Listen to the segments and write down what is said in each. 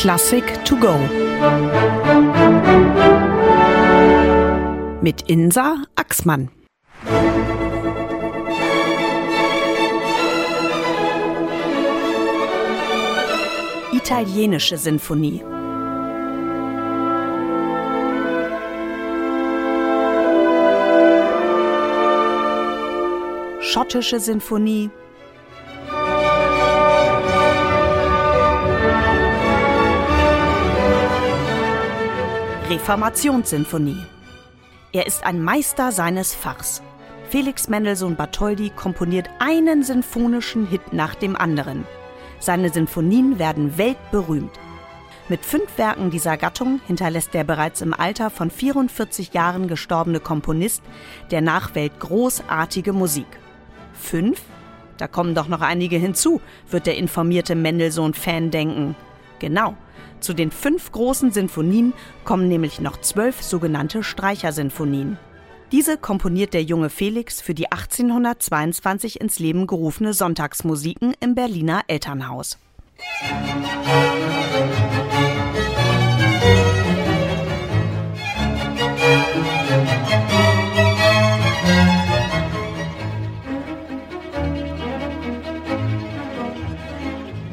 Klassik to go. Mit Insa Axmann. Italienische Sinfonie. Schottische Sinfonie. Reformationssinfonie. Er ist ein Meister seines Fachs. Felix Mendelssohn Bartholdy komponiert einen sinfonischen Hit nach dem anderen. Seine Sinfonien werden weltberühmt. Mit fünf Werken dieser Gattung hinterlässt der bereits im Alter von 44 Jahren gestorbene Komponist der Nachwelt großartige Musik. Fünf? Da kommen doch noch einige hinzu, wird der informierte Mendelssohn-Fan denken. Genau, zu den fünf großen Sinfonien kommen nämlich noch zwölf sogenannte Streichersinfonien. Diese komponiert der junge Felix für die 1822 ins Leben gerufene Sonntagsmusiken im Berliner Elternhaus.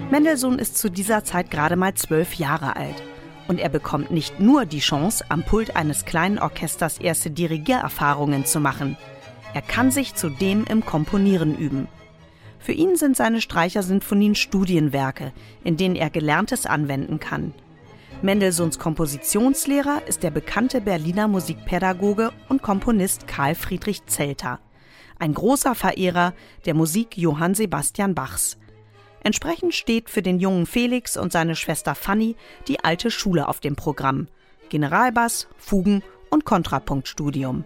Mendelssohn ist zu dieser Zeit gerade mal zwölf Jahre alt. Und er bekommt nicht nur die Chance, am Pult eines kleinen Orchesters erste Dirigiererfahrungen zu machen. Er kann sich zudem im Komponieren üben. Für ihn sind seine Streichersinfonien Studienwerke, in denen er Gelerntes anwenden kann. Mendelssohns Kompositionslehrer ist der bekannte Berliner Musikpädagoge und Komponist Karl Friedrich Zelter. Ein großer Verehrer der Musik Johann Sebastian Bachs. Entsprechend steht für den jungen Felix und seine Schwester Fanny die alte Schule auf dem Programm. Generalbass, Fugen und Kontrapunktstudium.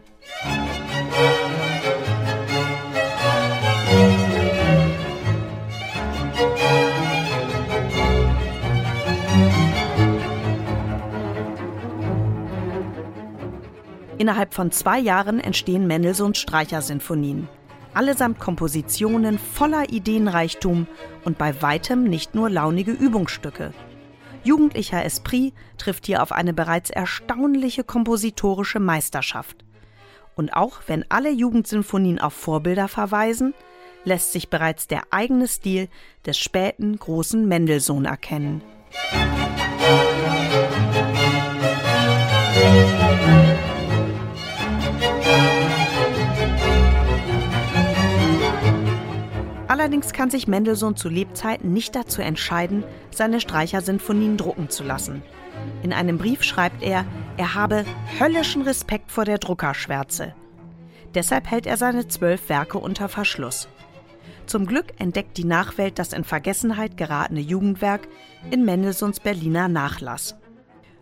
Innerhalb von zwei Jahren entstehen Mendelssohns Streichersinfonien allesamt Kompositionen voller Ideenreichtum und bei weitem nicht nur launige Übungsstücke. Jugendlicher Esprit trifft hier auf eine bereits erstaunliche kompositorische Meisterschaft. Und auch wenn alle Jugendsinfonien auf Vorbilder verweisen, lässt sich bereits der eigene Stil des späten großen Mendelssohn erkennen. Allerdings kann sich Mendelssohn zu Lebzeiten nicht dazu entscheiden, seine Streichersinfonien drucken zu lassen. In einem Brief schreibt er, er habe höllischen Respekt vor der Druckerschwärze. Deshalb hält er seine zwölf Werke unter Verschluss. Zum Glück entdeckt die Nachwelt das in Vergessenheit geratene Jugendwerk in Mendelssohns Berliner Nachlass.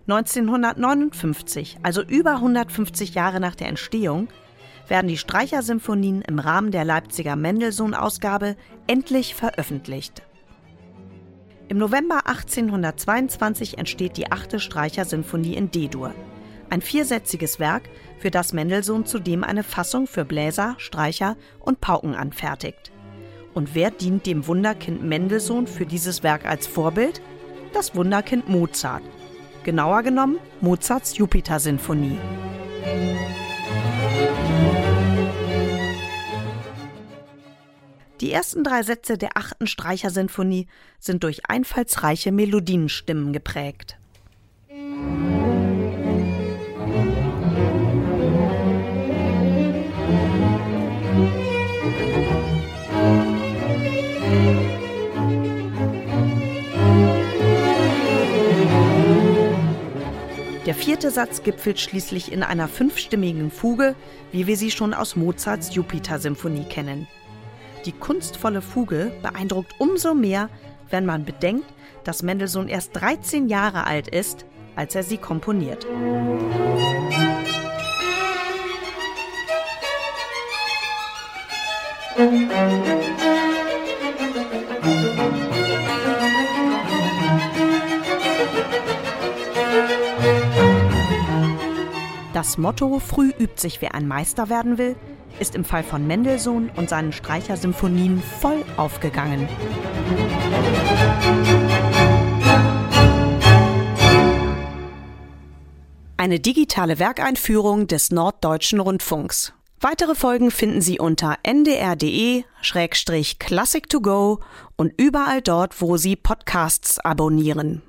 1959, also über 150 Jahre nach der Entstehung, werden die Streichersinfonien im Rahmen der Leipziger Mendelssohn-Ausgabe endlich veröffentlicht. Im November 1822 entsteht die achte Streichersinfonie in D-Dur. Ein viersätziges Werk, für das Mendelssohn zudem eine Fassung für Bläser, Streicher und Pauken anfertigt. Und wer dient dem Wunderkind Mendelssohn für dieses Werk als Vorbild? Das Wunderkind Mozart. Genauer genommen Mozarts Jupiter-Sinfonie. Die ersten drei Sätze der achten Streichersinfonie sind durch einfallsreiche Melodienstimmen geprägt. Der vierte Satz gipfelt schließlich in einer fünfstimmigen Fuge, wie wir sie schon aus Mozarts Jupiter-Symphonie kennen. Die kunstvolle Fuge beeindruckt umso mehr, wenn man bedenkt, dass Mendelssohn erst 13 Jahre alt ist, als er sie komponiert. Das Motto Früh übt sich, wer ein Meister werden will, ist im Fall von Mendelssohn und seinen Streichersymphonien voll aufgegangen. Eine digitale Werkeinführung des Norddeutschen Rundfunks. Weitere Folgen finden Sie unter ndr.de-classic2go und überall dort, wo Sie Podcasts abonnieren.